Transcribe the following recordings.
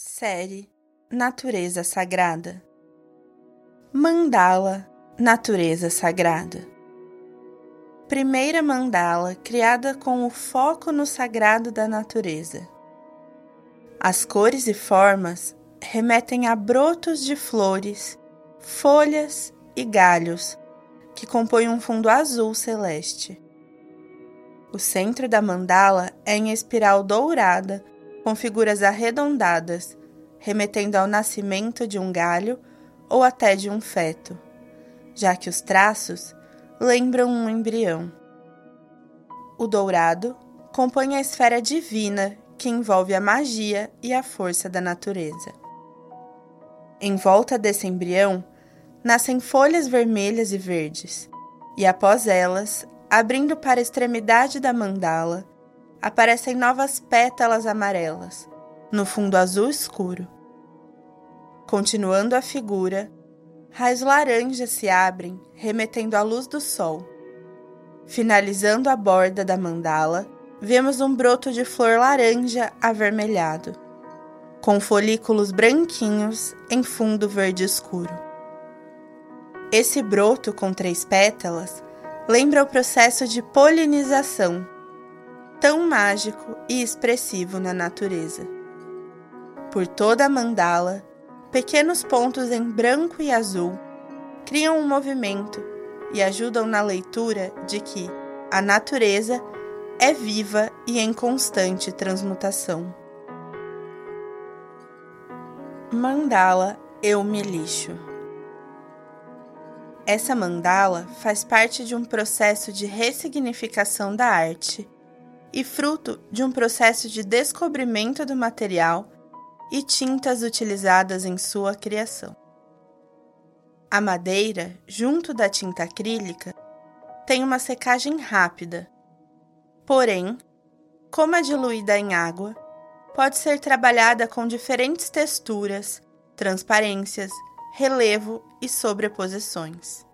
Série Natureza Sagrada Mandala Natureza Sagrada Primeira mandala criada com o foco no sagrado da natureza. As cores e formas remetem a brotos de flores, folhas e galhos que compõem um fundo azul celeste. O centro da mandala é em espiral dourada com figuras arredondadas, remetendo ao nascimento de um galho ou até de um feto, já que os traços lembram um embrião. O dourado compõe a esfera divina que envolve a magia e a força da natureza. Em volta desse embrião nascem folhas vermelhas e verdes, e após elas, abrindo para a extremidade da mandala, aparecem novas pétalas amarelas, no fundo azul escuro. Continuando a figura, raios laranjas se abrem, remetendo à luz do sol. Finalizando a borda da mandala, vemos um broto de flor laranja avermelhado, com folículos branquinhos em fundo verde escuro. Esse broto com três pétalas lembra o processo de polinização tão mágico e expressivo na natureza. Por toda a mandala, pequenos pontos em branco e azul criam um movimento e ajudam na leitura de que a natureza é viva e em constante transmutação. Mandala Eu Me Lixo Essa mandala faz parte de um processo de ressignificação da arte e fruto de um processo de descobrimento do material e tintas utilizadas em sua criação. A madeira, junto da tinta acrílica, tem uma secagem rápida, porém, como é diluída em água, pode ser trabalhada com diferentes texturas, transparências, relevo e sobreposições.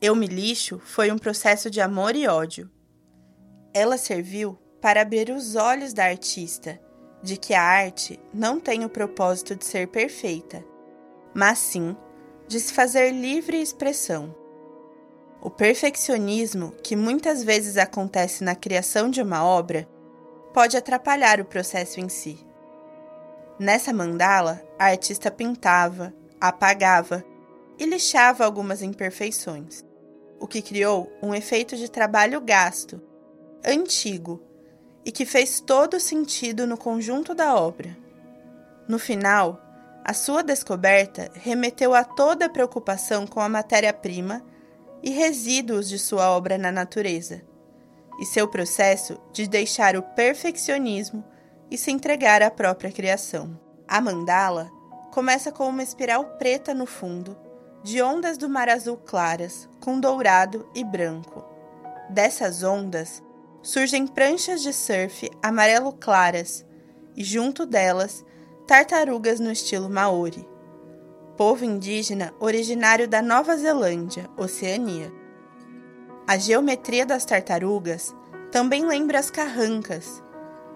Eu me lixo foi um processo de amor e ódio ela serviu para abrir os olhos da artista de que a arte não tem o propósito de ser perfeita, mas sim de se fazer livre expressão. O perfeccionismo, que muitas vezes acontece na criação de uma obra, pode atrapalhar o processo em si. Nessa mandala, a artista pintava, apagava e lixava algumas imperfeições, o que criou um efeito de trabalho gasto antigo e que fez todo sentido no conjunto da obra. No final, a sua descoberta remeteu a toda a preocupação com a matéria-prima e resíduos de sua obra na natureza, e seu processo de deixar o perfeccionismo e se entregar à própria criação. A mandala começa com uma espiral preta no fundo, de ondas do mar azul claras, com dourado e branco. Dessas ondas surgem pranchas de surf amarelo claras e, junto delas, tartarugas no estilo Maori, povo indígena originário da Nova Zelândia, Oceania. A geometria das tartarugas também lembra as carrancas,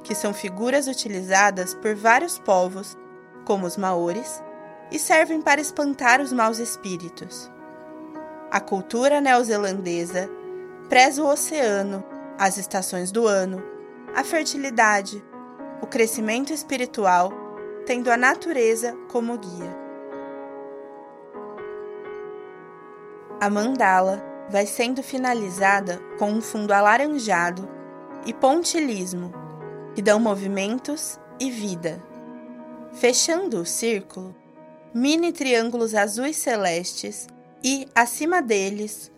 que são figuras utilizadas por vários povos, como os maores, e servem para espantar os maus espíritos. A cultura neozelandesa preza o oceano as estações do ano, a fertilidade, o crescimento espiritual, tendo a natureza como guia. A mandala vai sendo finalizada com um fundo alaranjado e pontilismo, que dão movimentos e vida. Fechando o círculo, mini triângulos azuis celestes e, acima deles,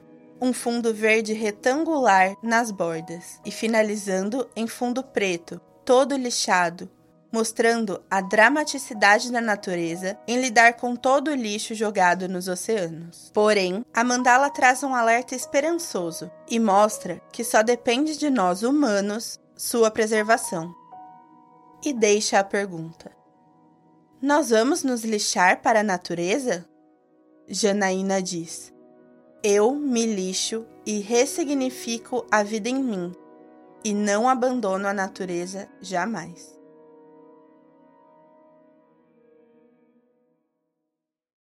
um fundo verde retangular nas bordas e finalizando em fundo preto, todo lixado, mostrando a dramaticidade da natureza em lidar com todo o lixo jogado nos oceanos. Porém, a mandala traz um alerta esperançoso e mostra que só depende de nós humanos sua preservação. E deixa a pergunta: Nós vamos nos lixar para a natureza? Janaína diz. Eu me lixo e ressignifico a vida em mim, e não abandono a natureza jamais.